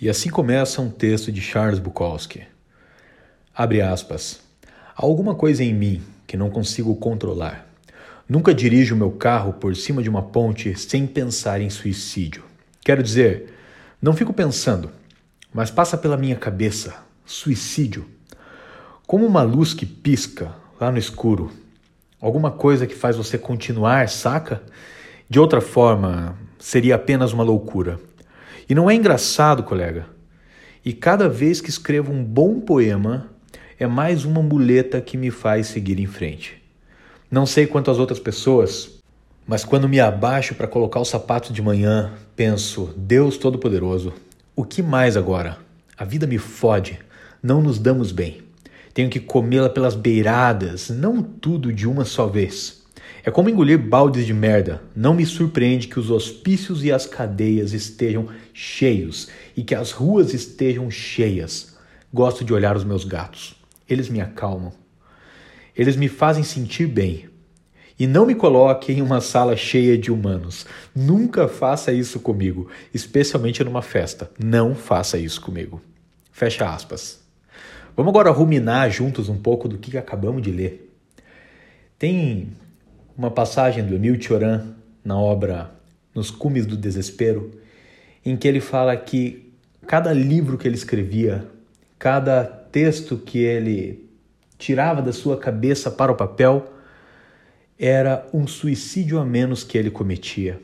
E assim começa um texto de Charles Bukowski. Abre aspas. Há alguma coisa em mim que não consigo controlar. Nunca dirijo meu carro por cima de uma ponte sem pensar em suicídio. Quero dizer, não fico pensando, mas passa pela minha cabeça suicídio. Como uma luz que pisca lá no escuro. Alguma coisa que faz você continuar, saca? De outra forma, seria apenas uma loucura. E não é engraçado, colega? E cada vez que escrevo um bom poema, é mais uma muleta que me faz seguir em frente. Não sei quanto as outras pessoas, mas quando me abaixo para colocar o sapato de manhã, penso: Deus Todo-Poderoso, o que mais agora? A vida me fode, não nos damos bem. Tenho que comê-la pelas beiradas, não tudo de uma só vez. É como engolir baldes de merda. Não me surpreende que os hospícios e as cadeias estejam cheios e que as ruas estejam cheias. Gosto de olhar os meus gatos. Eles me acalmam. Eles me fazem sentir bem. E não me coloque em uma sala cheia de humanos. Nunca faça isso comigo, especialmente numa festa. Não faça isso comigo. Fecha aspas. Vamos agora ruminar juntos um pouco do que acabamos de ler. Tem uma passagem do Emil Cioran na obra Nos Cumes do Desespero, em que ele fala que cada livro que ele escrevia, cada texto que ele tirava da sua cabeça para o papel, era um suicídio a menos que ele cometia.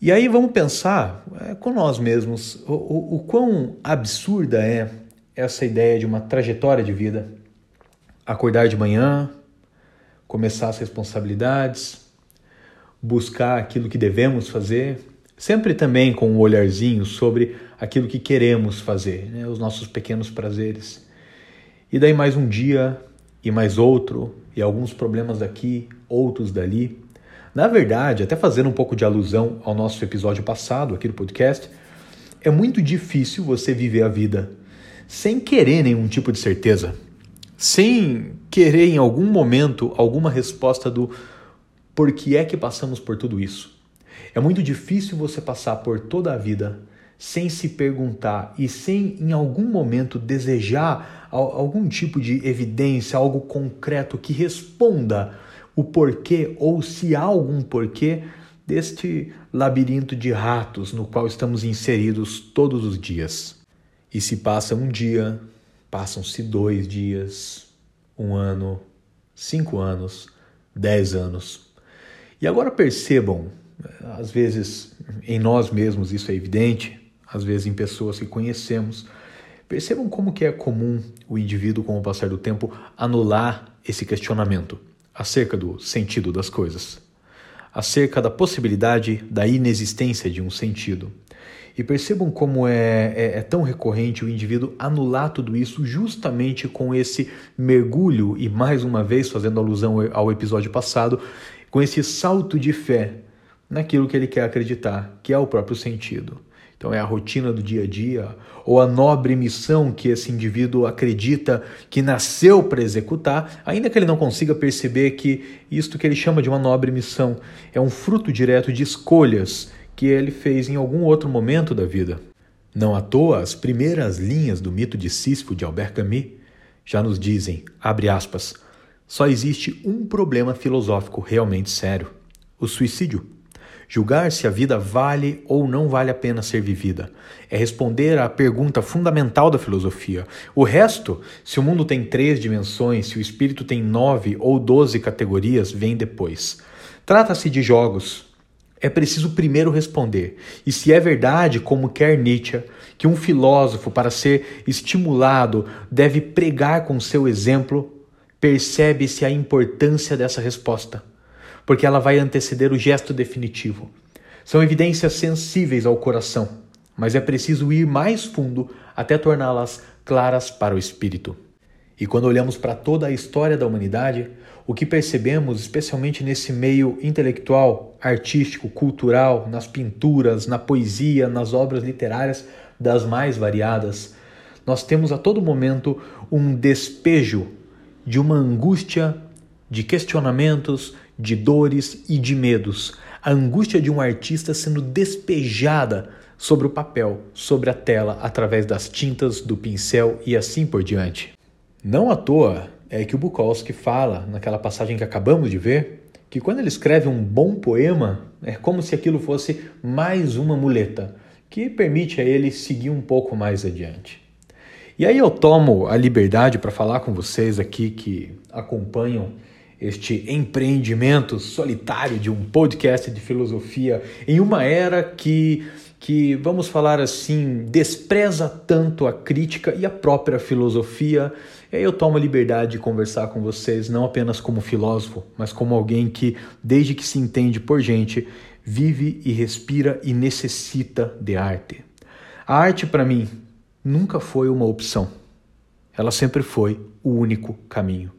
E aí vamos pensar é, com nós mesmos o, o, o quão absurda é essa ideia de uma trajetória de vida. Acordar de manhã, começar as responsabilidades, buscar aquilo que devemos fazer, sempre também com um olharzinho sobre aquilo que queremos fazer, né? os nossos pequenos prazeres. E daí mais um dia e mais outro, e alguns problemas daqui, outros dali. Na verdade, até fazendo um pouco de alusão ao nosso episódio passado aqui do podcast, é muito difícil você viver a vida sem querer nenhum tipo de certeza sem querer em algum momento alguma resposta do por que é que passamos por tudo isso. É muito difícil você passar por toda a vida sem se perguntar e sem em algum momento desejar algum tipo de evidência, algo concreto que responda o porquê ou se há algum porquê deste labirinto de ratos no qual estamos inseridos todos os dias. E se passa um dia, Passam-se dois dias, um ano, cinco anos, dez anos. E agora percebam, às vezes em nós mesmos isso é evidente, às vezes em pessoas que conhecemos, percebam como que é comum o indivíduo, com o passar do tempo, anular esse questionamento acerca do sentido das coisas, acerca da possibilidade da inexistência de um sentido. E percebam como é, é, é, tão recorrente o indivíduo anular tudo isso justamente com esse mergulho, e mais uma vez fazendo alusão ao episódio passado, com esse salto de fé naquilo que ele quer acreditar, que é o próprio sentido. Então é a rotina do dia a dia, ou a nobre missão que esse indivíduo acredita que nasceu para executar, ainda que ele não consiga perceber que isto que ele chama de uma nobre missão é um fruto direto de escolhas que ele fez em algum outro momento da vida. Não à toa, as primeiras linhas do mito de Sísifo de Albert Camus já nos dizem, abre aspas, só existe um problema filosófico realmente sério: o suicídio. Julgar se a vida vale ou não vale a pena ser vivida é responder à pergunta fundamental da filosofia. O resto, se o mundo tem três dimensões, se o espírito tem nove ou doze categorias, vem depois. Trata-se de jogos, é preciso primeiro responder. E se é verdade, como quer Nietzsche, que um filósofo, para ser estimulado, deve pregar com seu exemplo, percebe-se a importância dessa resposta, porque ela vai anteceder o gesto definitivo. São evidências sensíveis ao coração, mas é preciso ir mais fundo até torná-las claras para o espírito. E quando olhamos para toda a história da humanidade, o que percebemos, especialmente nesse meio intelectual, artístico, cultural, nas pinturas, na poesia, nas obras literárias das mais variadas, nós temos a todo momento um despejo de uma angústia, de questionamentos, de dores e de medos. A angústia de um artista sendo despejada sobre o papel, sobre a tela, através das tintas, do pincel e assim por diante. Não à toa é que o Bukowski fala, naquela passagem que acabamos de ver, que quando ele escreve um bom poema, é como se aquilo fosse mais uma muleta que permite a ele seguir um pouco mais adiante. E aí eu tomo a liberdade para falar com vocês aqui que acompanham este empreendimento solitário de um podcast de filosofia em uma era que que, vamos falar assim, despreza tanto a crítica e a própria filosofia. E aí eu tomo a liberdade de conversar com vocês, não apenas como filósofo, mas como alguém que, desde que se entende por gente, vive e respira e necessita de arte. A arte, para mim, nunca foi uma opção. Ela sempre foi o único caminho.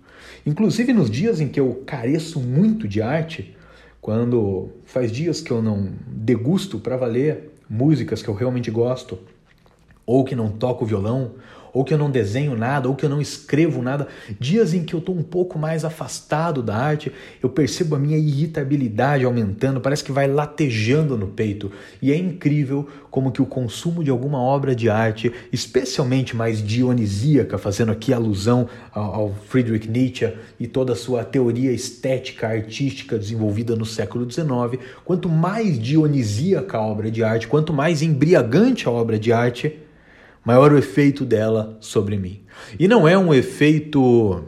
Inclusive nos dias em que eu careço muito de arte, quando faz dias que eu não degusto para valer músicas que eu realmente gosto, ou que não toco violão, ou que eu não desenho nada, ou que eu não escrevo nada, dias em que eu estou um pouco mais afastado da arte, eu percebo a minha irritabilidade aumentando, parece que vai latejando no peito. E é incrível como que o consumo de alguma obra de arte, especialmente mais dionisíaca, fazendo aqui alusão ao Friedrich Nietzsche e toda a sua teoria estética artística desenvolvida no século XIX, quanto mais dionisíaca a obra de arte, quanto mais embriagante a obra de arte, maior o efeito dela sobre mim. E não é um efeito,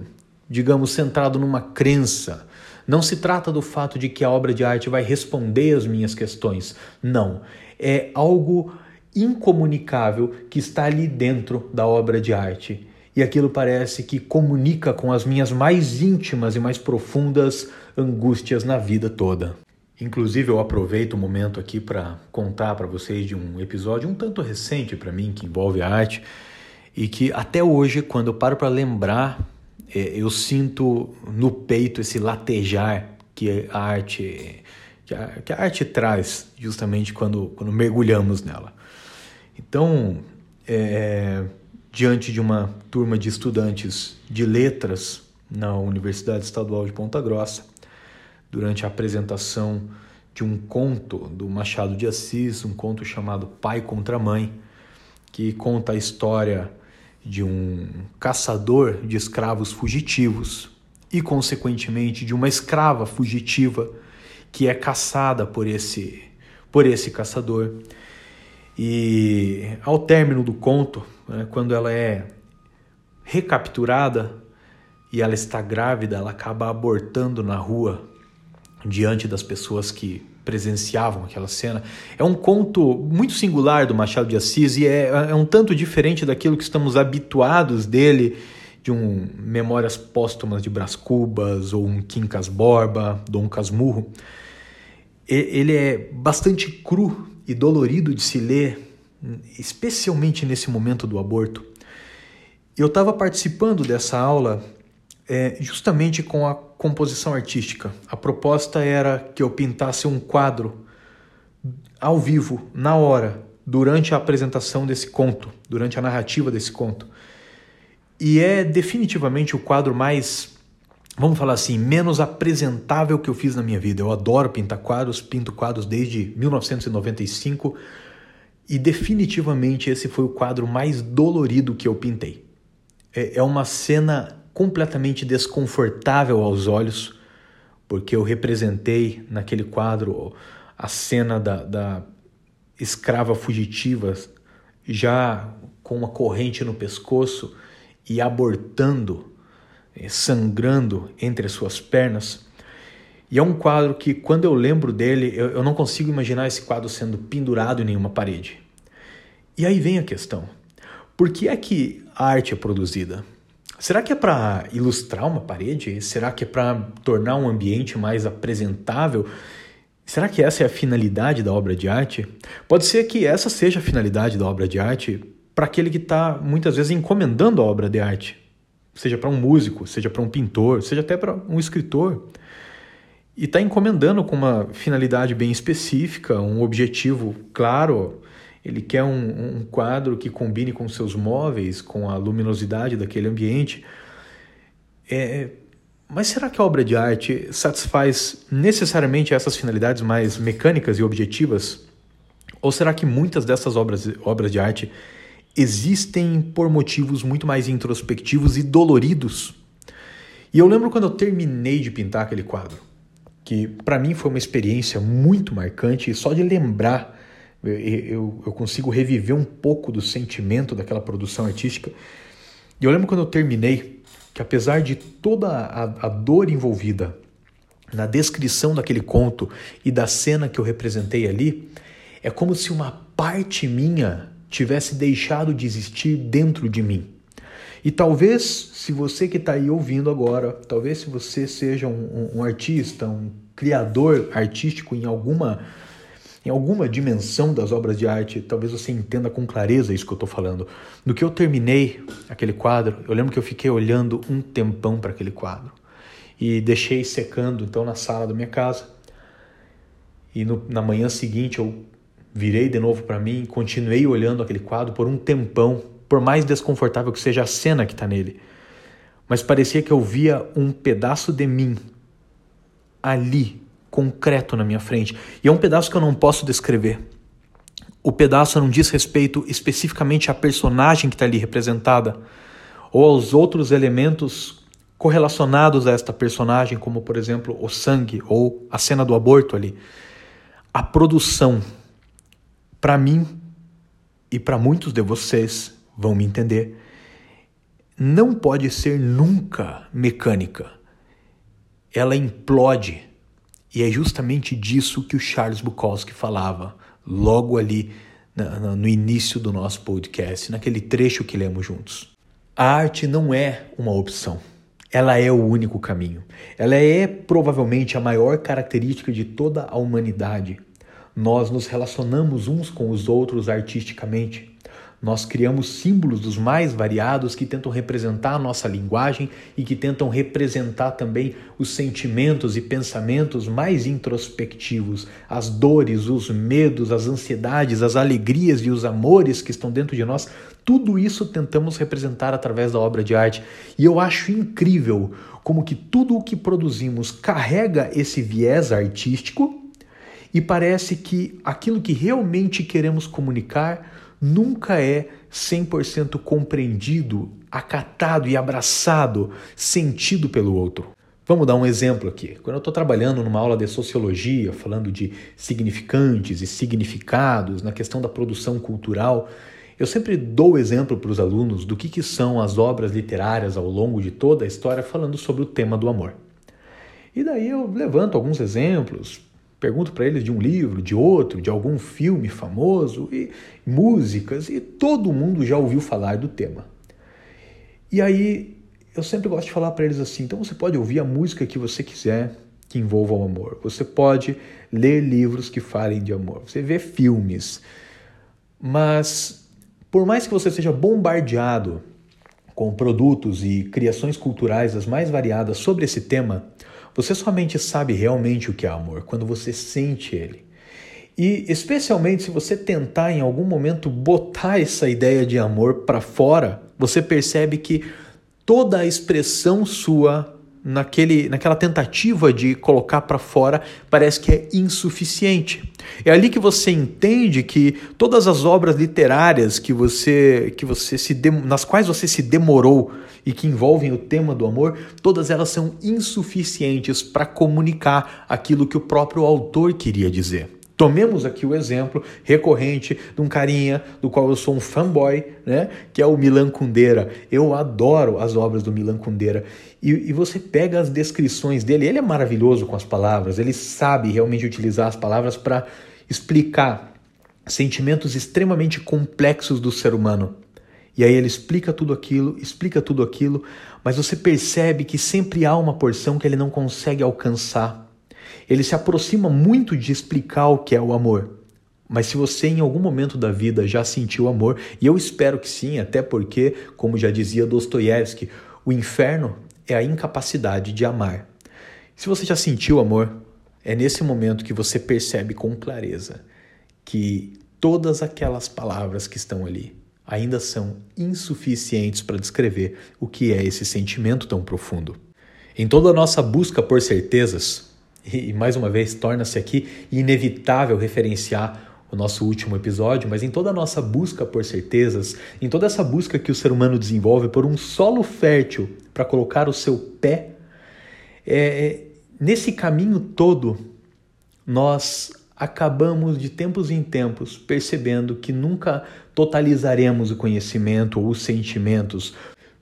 digamos, centrado numa crença. Não se trata do fato de que a obra de arte vai responder às minhas questões. Não. É algo incomunicável que está ali dentro da obra de arte. E aquilo parece que comunica com as minhas mais íntimas e mais profundas angústias na vida toda. Inclusive, eu aproveito o momento aqui para contar para vocês de um episódio um tanto recente para mim que envolve a arte e que até hoje, quando eu paro para lembrar, é, eu sinto no peito esse latejar que a arte que a, que a arte traz justamente quando, quando mergulhamos nela. Então, é, diante de uma turma de estudantes de letras na Universidade Estadual de Ponta Grossa, durante a apresentação de um conto do Machado de Assis, um conto chamado Pai contra Mãe, que conta a história de um caçador de escravos fugitivos e, consequentemente, de uma escrava fugitiva que é caçada por esse, por esse caçador. E ao término do conto, né, quando ela é recapturada e ela está grávida, ela acaba abortando na rua diante das pessoas que presenciavam aquela cena. É um conto muito singular do Machado de Assis e é, é um tanto diferente daquilo que estamos habituados dele, de um Memórias Póstumas de Brás Cubas ou um Quincas Borba, Dom Casmurro. Ele é bastante cru e dolorido de se ler, especialmente nesse momento do aborto. Eu estava participando dessa aula é, justamente com a composição artística. A proposta era que eu pintasse um quadro ao vivo, na hora, durante a apresentação desse conto, durante a narrativa desse conto. E é definitivamente o quadro mais, vamos falar assim, menos apresentável que eu fiz na minha vida. Eu adoro pintar quadros, pinto quadros desde 1995 e definitivamente esse foi o quadro mais dolorido que eu pintei. É, é uma cena completamente desconfortável aos olhos, porque eu representei naquele quadro a cena da, da escrava fugitiva já com uma corrente no pescoço e abortando, eh, sangrando entre as suas pernas. E é um quadro que, quando eu lembro dele, eu, eu não consigo imaginar esse quadro sendo pendurado em nenhuma parede. E aí vem a questão: por que é que a arte é produzida? Será que é para ilustrar uma parede? Será que é para tornar um ambiente mais apresentável? Será que essa é a finalidade da obra de arte? Pode ser que essa seja a finalidade da obra de arte para aquele que está muitas vezes encomendando a obra de arte, seja para um músico, seja para um pintor, seja até para um escritor. E está encomendando com uma finalidade bem específica, um objetivo claro, ele quer um, um quadro que combine com seus móveis, com a luminosidade daquele ambiente. É, mas será que a obra de arte satisfaz necessariamente essas finalidades mais mecânicas e objetivas? Ou será que muitas dessas obras, obras de arte existem por motivos muito mais introspectivos e doloridos? E eu lembro quando eu terminei de pintar aquele quadro, que para mim foi uma experiência muito marcante, e só de lembrar eu, eu, consigo reviver um pouco do sentimento daquela produção artística. E eu lembro quando eu terminei, que apesar de toda a, a dor envolvida na descrição daquele conto e da cena que eu representei ali, é como se uma parte minha tivesse deixado de existir dentro de mim. E talvez, se você que está aí ouvindo agora, talvez se você seja um, um, um, artista, um criador artístico em alguma, em alguma dimensão das obras de arte, talvez você entenda com clareza isso que eu estou falando. No que eu terminei aquele quadro, eu lembro que eu fiquei olhando um tempão para aquele quadro e deixei secando então na sala da minha casa. E no, na manhã seguinte eu virei de novo para mim, continuei olhando aquele quadro por um tempão, por mais desconfortável que seja a cena que está nele. Mas parecia que eu via um pedaço de mim ali, concreto na minha frente. E é um pedaço que eu não posso descrever. O pedaço não diz respeito especificamente à personagem que está ali representada ou aos outros elementos correlacionados a esta personagem, como por exemplo o sangue ou a cena do aborto ali. A produção, para mim e para muitos de vocês vão me entender, não pode ser nunca mecânica. Ela implode. E é justamente disso que o Charles Bukowski falava logo ali no início do nosso podcast, naquele trecho que lemos juntos. A arte não é uma opção ela é o único caminho. Ela é provavelmente a maior característica de toda a humanidade. Nós nos relacionamos uns com os outros artisticamente. Nós criamos símbolos dos mais variados que tentam representar a nossa linguagem e que tentam representar também os sentimentos e pensamentos mais introspectivos, as dores, os medos, as ansiedades, as alegrias e os amores que estão dentro de nós. Tudo isso tentamos representar através da obra de arte. E eu acho incrível como que tudo o que produzimos carrega esse viés artístico e parece que aquilo que realmente queremos comunicar nunca é 100% compreendido, acatado e abraçado, sentido pelo outro. Vamos dar um exemplo aqui. Quando eu estou trabalhando numa aula de sociologia, falando de significantes e significados, na questão da produção cultural, eu sempre dou exemplo para os alunos do que, que são as obras literárias ao longo de toda a história, falando sobre o tema do amor. E daí eu levanto alguns exemplos, Pergunto para eles de um livro, de outro, de algum filme famoso, e músicas, e todo mundo já ouviu falar do tema. E aí eu sempre gosto de falar para eles assim: então você pode ouvir a música que você quiser que envolva o amor, você pode ler livros que falem de amor, você vê filmes, mas por mais que você seja bombardeado com produtos e criações culturais as mais variadas sobre esse tema, você somente sabe realmente o que é amor quando você sente ele. E especialmente se você tentar em algum momento botar essa ideia de amor para fora, você percebe que toda a expressão sua naquele, naquela tentativa de colocar para fora parece que é insuficiente. É ali que você entende que todas as obras literárias que você, que você se nas quais você se demorou e que envolvem o tema do amor, todas elas são insuficientes para comunicar aquilo que o próprio autor queria dizer. Tomemos aqui o exemplo recorrente de um carinha do qual eu sou um fanboy, né? que é o Milan Kundera. Eu adoro as obras do Milan Kundera. E, e, você pega as descrições dele, ele é maravilhoso com as palavras, ele sabe realmente utilizar as palavras para explicar sentimentos extremamente complexos do ser humano. E aí ele explica tudo aquilo, explica tudo aquilo, mas você percebe que sempre há uma porção que ele não consegue alcançar. Ele se aproxima muito de explicar o que é o amor. Mas se você em algum momento da vida já sentiu amor, e eu espero que sim, até porque, como já dizia Dostoiévski, o inferno é a incapacidade de amar. Se você já sentiu amor, é nesse momento que você percebe com clareza que todas aquelas palavras que estão ali ainda são insuficientes para descrever o que é esse sentimento tão profundo. Em toda a nossa busca por certezas, e mais uma vez torna-se aqui inevitável referenciar o nosso último episódio, mas em toda a nossa busca por certezas, em toda essa busca que o ser humano desenvolve por um solo fértil para colocar o seu pé, é, é, nesse caminho todo, nós acabamos de tempos em tempos percebendo que nunca totalizaremos o conhecimento ou os sentimentos,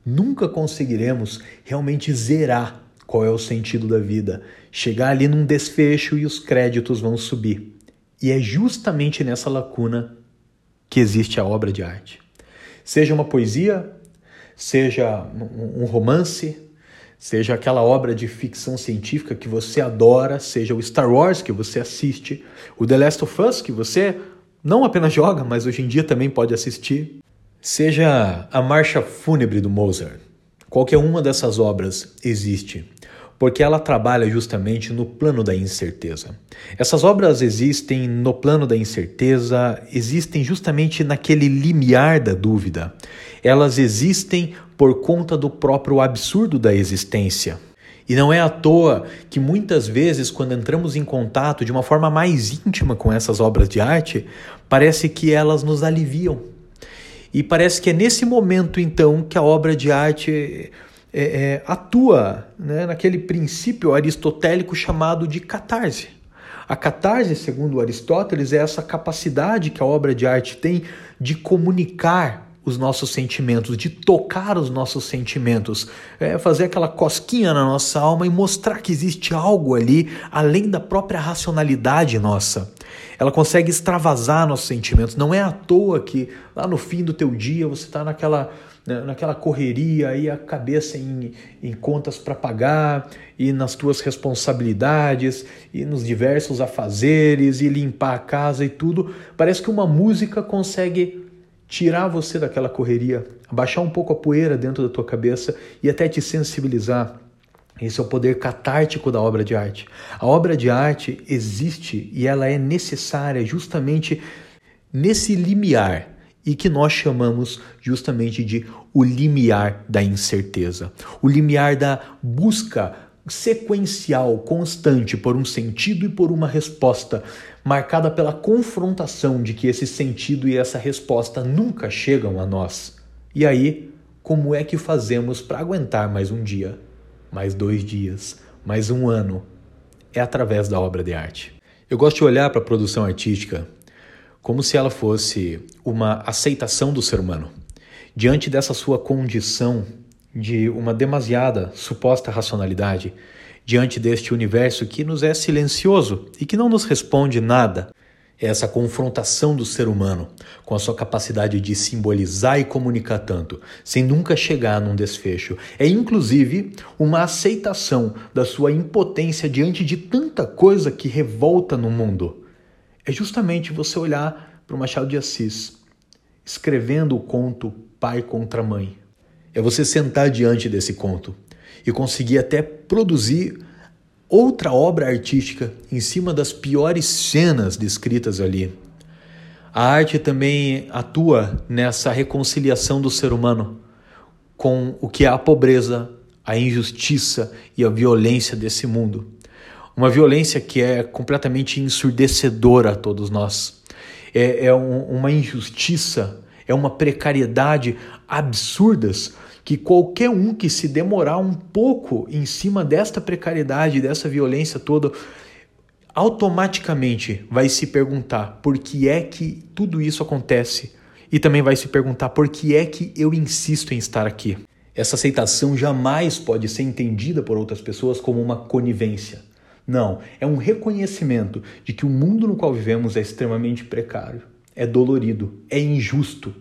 nunca conseguiremos realmente zerar qual é o sentido da vida, chegar ali num desfecho e os créditos vão subir. E é justamente nessa lacuna que existe a obra de arte. Seja uma poesia, seja um romance, seja aquela obra de ficção científica que você adora, seja o Star Wars que você assiste, o The Last of Us que você não apenas joga, mas hoje em dia também pode assistir, seja a Marcha Fúnebre do Mozart. Qualquer uma dessas obras existe porque ela trabalha justamente no plano da incerteza. Essas obras existem no plano da incerteza, existem justamente naquele limiar da dúvida. Elas existem por conta do próprio absurdo da existência. E não é à toa que muitas vezes, quando entramos em contato de uma forma mais íntima com essas obras de arte, parece que elas nos aliviam. E parece que é nesse momento, então, que a obra de arte é, é, atua né, naquele princípio aristotélico chamado de catarse. A catarse, segundo Aristóteles, é essa capacidade que a obra de arte tem de comunicar os nossos sentimentos, de tocar os nossos sentimentos, é fazer aquela cosquinha na nossa alma e mostrar que existe algo ali além da própria racionalidade nossa. Ela consegue extravasar nossos sentimentos. Não é à toa que lá no fim do teu dia você está naquela né, naquela correria e a cabeça em, em contas para pagar e nas tuas responsabilidades e nos diversos afazeres e limpar a casa e tudo. Parece que uma música consegue tirar você daquela correria, abaixar um pouco a poeira dentro da tua cabeça e até te sensibilizar. Esse é o poder catártico da obra de arte. A obra de arte existe e ela é necessária justamente nesse limiar e que nós chamamos justamente de o limiar da incerteza, o limiar da busca sequencial, constante por um sentido e por uma resposta, marcada pela confrontação de que esse sentido e essa resposta nunca chegam a nós. E aí, como é que fazemos para aguentar mais um dia, mais dois dias, mais um ano? É através da obra de arte. Eu gosto de olhar para a produção artística como se ela fosse uma aceitação do ser humano. Diante dessa sua condição de uma demasiada suposta racionalidade, diante deste universo que nos é silencioso e que não nos responde nada, é essa confrontação do ser humano com a sua capacidade de simbolizar e comunicar tanto, sem nunca chegar num desfecho. É inclusive uma aceitação da sua impotência diante de tanta coisa que revolta no mundo é justamente você olhar para o Machado de Assis, escrevendo o conto Pai contra Mãe. É você sentar diante desse conto e conseguir até produzir outra obra artística em cima das piores cenas descritas ali. A arte também atua nessa reconciliação do ser humano com o que é a pobreza, a injustiça e a violência desse mundo. Uma violência que é completamente ensurdecedora a todos nós. É, é um, uma injustiça, é uma precariedade absurdas que qualquer um que se demorar um pouco em cima desta precariedade, dessa violência toda, automaticamente vai se perguntar por que é que tudo isso acontece e também vai se perguntar por que é que eu insisto em estar aqui. Essa aceitação jamais pode ser entendida por outras pessoas como uma conivência. Não, é um reconhecimento de que o mundo no qual vivemos é extremamente precário, é dolorido, é injusto.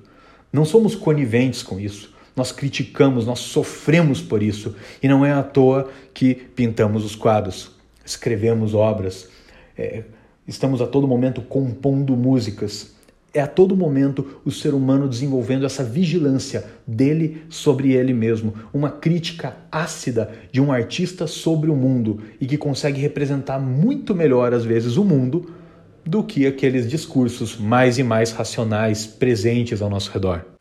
Não somos coniventes com isso. Nós criticamos, nós sofremos por isso. E não é à toa que pintamos os quadros, escrevemos obras, é, estamos a todo momento compondo músicas, é a todo momento o ser humano desenvolvendo essa vigilância dele sobre ele mesmo, uma crítica ácida de um artista sobre o mundo e que consegue representar muito melhor, às vezes, o mundo do que aqueles discursos mais e mais racionais presentes ao nosso redor.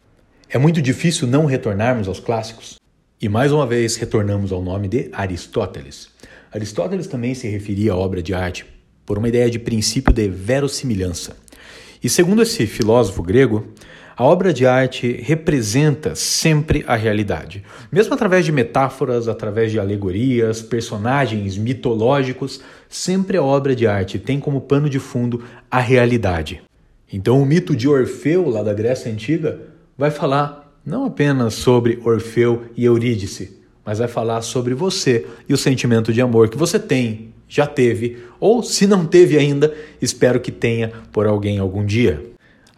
É muito difícil não retornarmos aos clássicos. E mais uma vez retornamos ao nome de Aristóteles. Aristóteles também se referia à obra de arte por uma ideia de princípio de verossimilhança E segundo esse filósofo grego, a obra de arte representa sempre a realidade, mesmo através de metáforas, através de alegorias, personagens mitológicos, sempre a obra de arte tem como pano de fundo a realidade. Então, o mito de Orfeu, lá da Grécia Antiga, vai falar não apenas sobre Orfeu e Eurídice, mas vai falar sobre você e o sentimento de amor que você tem, já teve, ou se não teve ainda, espero que tenha por alguém algum dia.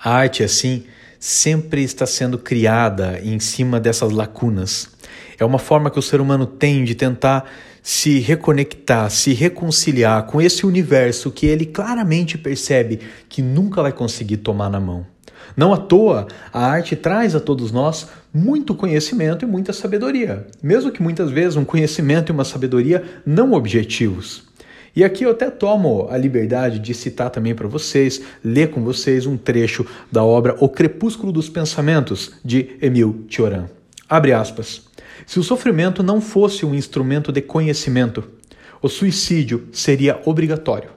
A arte, assim, sempre está sendo criada em cima dessas lacunas. É uma forma que o ser humano tem de tentar se reconectar, se reconciliar com esse universo que ele claramente percebe que nunca vai conseguir tomar na mão. Não à toa, a arte traz a todos nós muito conhecimento e muita sabedoria, mesmo que muitas vezes um conhecimento e uma sabedoria não objetivos. E aqui eu até tomo a liberdade de citar também para vocês, ler com vocês um trecho da obra O Crepúsculo dos Pensamentos, de Emile Cioran. Abre aspas. Se o sofrimento não fosse um instrumento de conhecimento, o suicídio seria obrigatório.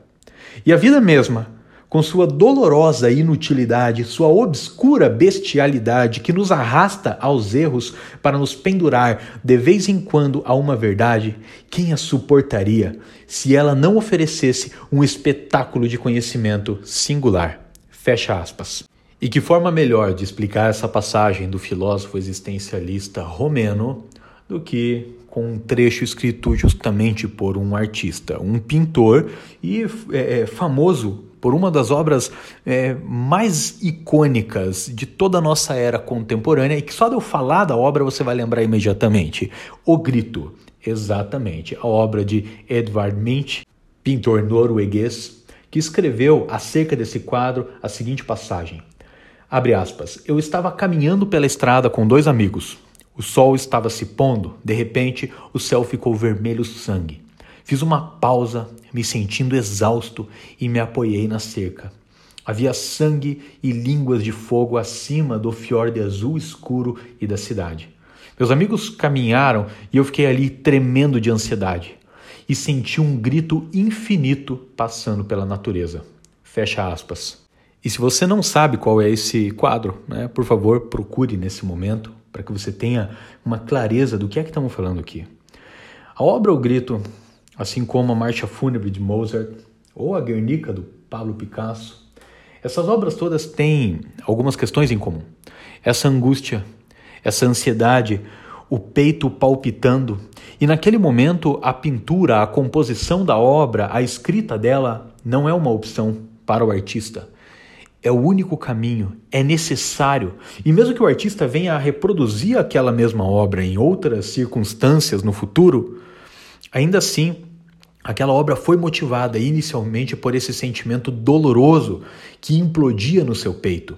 E a vida mesma com sua dolorosa inutilidade, sua obscura bestialidade que nos arrasta aos erros para nos pendurar de vez em quando a uma verdade, quem a suportaria se ela não oferecesse um espetáculo de conhecimento singular? Fecha aspas. E que forma melhor de explicar essa passagem do filósofo existencialista romeno do que com um trecho escrito justamente por um artista, um pintor e é, é famoso por uma das obras é, mais icônicas de toda a nossa era contemporânea e que só de eu falar da obra você vai lembrar imediatamente. O Grito, exatamente, a obra de Edvard Munch, pintor norueguês, que escreveu acerca desse quadro a seguinte passagem. Abre aspas. Eu estava caminhando pela estrada com dois amigos. O sol estava se pondo, de repente o céu ficou vermelho sangue. Fiz uma pausa, me sentindo exausto, e me apoiei na cerca. Havia sangue e línguas de fogo acima do fiorde azul escuro e da cidade. Meus amigos caminharam e eu fiquei ali tremendo de ansiedade e senti um grito infinito passando pela natureza. Fecha aspas. E se você não sabe qual é esse quadro, né, por favor, procure nesse momento para que você tenha uma clareza do que é que estamos falando aqui. A obra O Grito assim como a Marcha Fúnebre de Mozart ou a Guernica do Pablo Picasso. Essas obras todas têm algumas questões em comum. Essa angústia, essa ansiedade, o peito palpitando, e naquele momento a pintura, a composição da obra, a escrita dela não é uma opção para o artista. É o único caminho, é necessário. E mesmo que o artista venha a reproduzir aquela mesma obra em outras circunstâncias no futuro, ainda assim Aquela obra foi motivada inicialmente por esse sentimento doloroso que implodia no seu peito.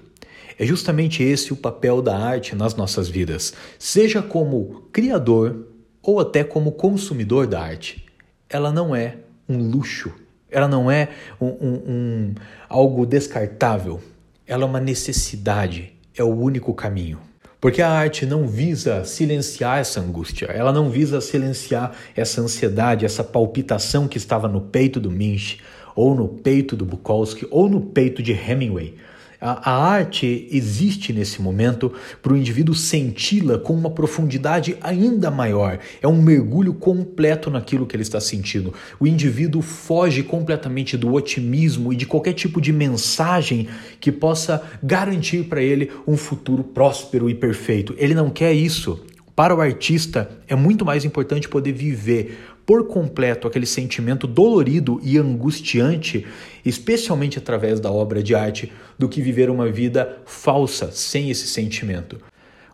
É justamente esse o papel da arte nas nossas vidas, seja como criador ou até como consumidor da arte. Ela não é um luxo, ela não é um, um, um algo descartável, ela é uma necessidade, é o único caminho. Porque a arte não visa silenciar essa angústia, ela não visa silenciar essa ansiedade, essa palpitação que estava no peito do Minch, ou no peito do Bukowski, ou no peito de Hemingway. A, a arte existe nesse momento para o indivíduo senti-la com uma profundidade ainda maior. É um mergulho completo naquilo que ele está sentindo. O indivíduo foge completamente do otimismo e de qualquer tipo de mensagem que possa garantir para ele um futuro próspero e perfeito. Ele não quer isso. Para o artista, é muito mais importante poder viver por completo aquele sentimento dolorido e angustiante, especialmente através da obra de arte, do que viver uma vida falsa sem esse sentimento.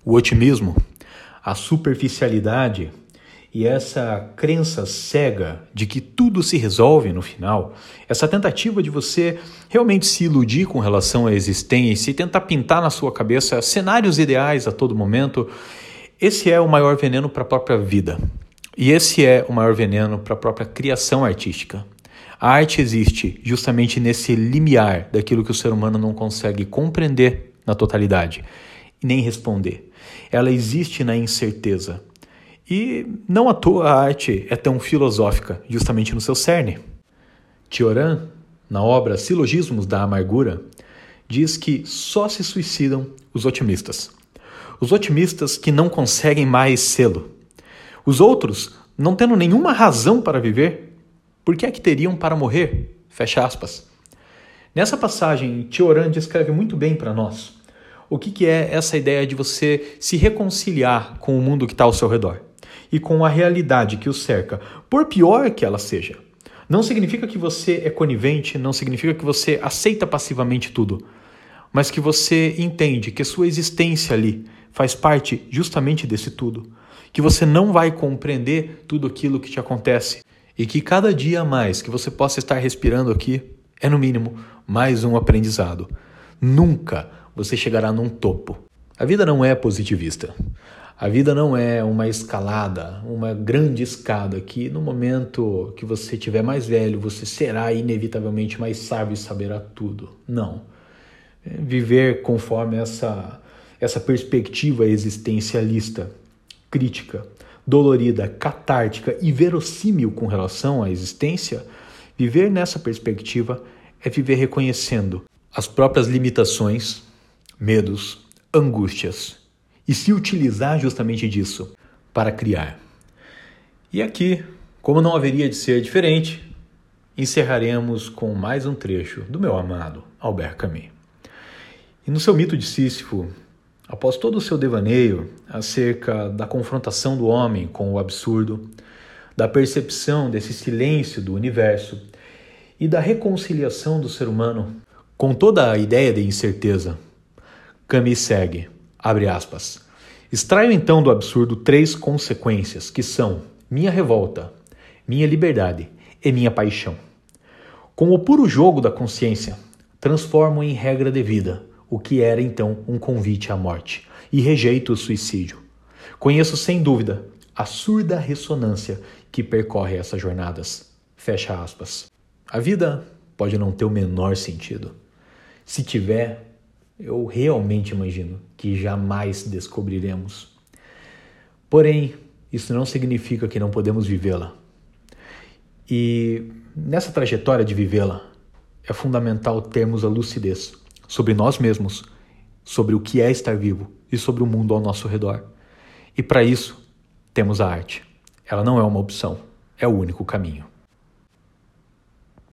O otimismo, a superficialidade e essa crença cega de que tudo se resolve no final, essa tentativa de você realmente se iludir com relação à existência e tentar pintar na sua cabeça cenários ideais a todo momento, esse é o maior veneno para a própria vida. E esse é o maior veneno para a própria criação artística. A arte existe justamente nesse limiar daquilo que o ser humano não consegue compreender na totalidade e nem responder. Ela existe na incerteza. E não à toa a arte é tão filosófica, justamente no seu cerne. Tioran, na obra Silogismos da Amargura, diz que só se suicidam os otimistas. Os otimistas que não conseguem mais sê-lo. Os outros, não tendo nenhuma razão para viver, por que é que teriam para morrer? Fecha aspas. Nessa passagem, Tioran descreve muito bem para nós o que, que é essa ideia de você se reconciliar com o mundo que está ao seu redor e com a realidade que o cerca, por pior que ela seja. Não significa que você é conivente, não significa que você aceita passivamente tudo, mas que você entende que sua existência ali faz parte justamente desse tudo, que você não vai compreender tudo aquilo que te acontece e que cada dia a mais que você possa estar respirando aqui é no mínimo mais um aprendizado. Nunca você chegará num topo. A vida não é positivista. A vida não é uma escalada, uma grande escada que no momento que você tiver mais velho, você será inevitavelmente mais sábio e saberá tudo. Não. É viver conforme essa, essa perspectiva existencialista, crítica, dolorida, catártica e verossímil com relação à existência, viver nessa perspectiva é viver reconhecendo as próprias limitações medos, angústias e se utilizar justamente disso para criar. E aqui, como não haveria de ser diferente, encerraremos com mais um trecho do meu amado Albert Camus. E no seu mito de Sísifo, após todo o seu devaneio acerca da confrontação do homem com o absurdo, da percepção desse silêncio do universo e da reconciliação do ser humano com toda a ideia de incerteza Camus segue, abre aspas. Extraio então do absurdo três consequências, que são minha revolta, minha liberdade e minha paixão. Com o puro jogo da consciência, transformo em regra de vida o que era então um convite à morte e rejeito o suicídio. Conheço sem dúvida a surda ressonância que percorre essas jornadas. Fecha aspas. A vida pode não ter o menor sentido. Se tiver, eu realmente imagino que jamais descobriremos. Porém, isso não significa que não podemos vivê-la. E nessa trajetória de vivê-la, é fundamental termos a lucidez sobre nós mesmos, sobre o que é estar vivo e sobre o mundo ao nosso redor. E para isso, temos a arte. Ela não é uma opção, é o único caminho.